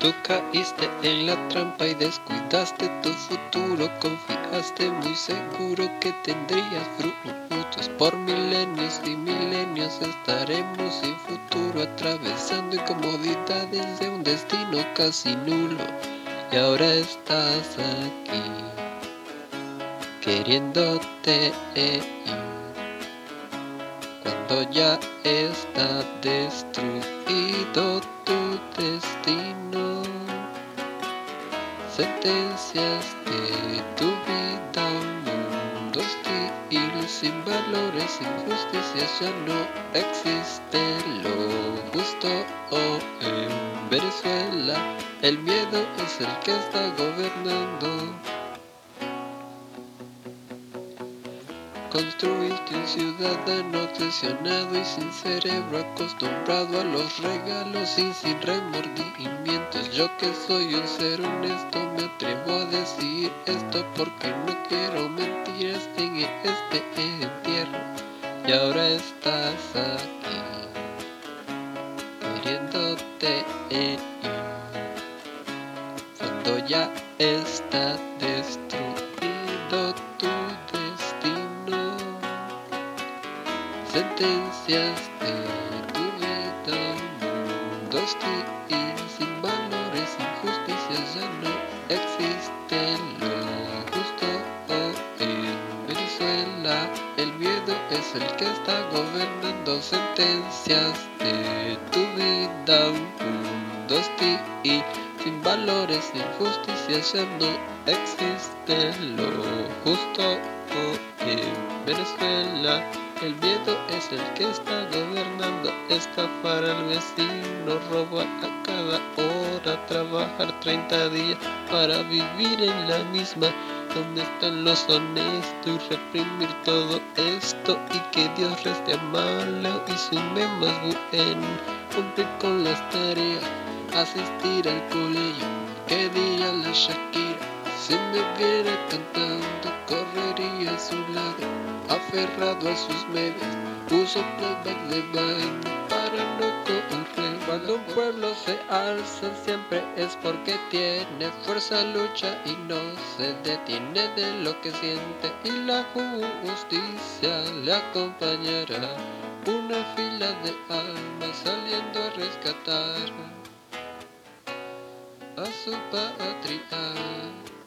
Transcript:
Tú caíste en la trampa y descuidaste tu futuro. Confiaste muy seguro que tendrías frutos. Por milenios y milenios estaremos sin futuro, atravesando incomodidades de un destino casi nulo. Y ahora estás aquí, queriéndote ir. Cuando ya está destruido tu destino, sentencias de tu vida a un mundo hostil, sin valores, injusticias, ya no existe lo justo oh, en Venezuela. El miedo es el que está gobernando. Construiste un ciudadano obsesionado y sin cerebro, acostumbrado a los regalos y sin remordimientos. Yo que soy un ser honesto me atrevo a decir esto porque no quiero mentiras en este entierro. Y ahora estás aquí, queriéndote ir, cuando ya está destruido tu Sentencias de tu vida, un mundo hostil, sin valores, injusticias, ya no existe lo justo oh, en Venezuela. El miedo es el que está gobernando sentencias de tu vida, un mundo hostil, sin valores, injusticias, ya no existe lo justo oh, en Venezuela. El miedo es el que está gobernando, estafar al vecino, robar a cada hora, trabajar 30 días para vivir en la misma. ¿Dónde están los honestos y reprimir todo esto? Y que Dios reste a malo y sume más bueno. Cumplir con las tareas, asistir al colegio. ¿Qué diría la Shakira? Si me viera cantando, correría a su lado aferrado a sus medias, puso playback de baile para no correr. Cuando un pueblo se alza siempre es porque tiene fuerza, lucha y no se detiene de lo que siente y la justicia le acompañará. Una fila de almas saliendo a rescatar a su patria.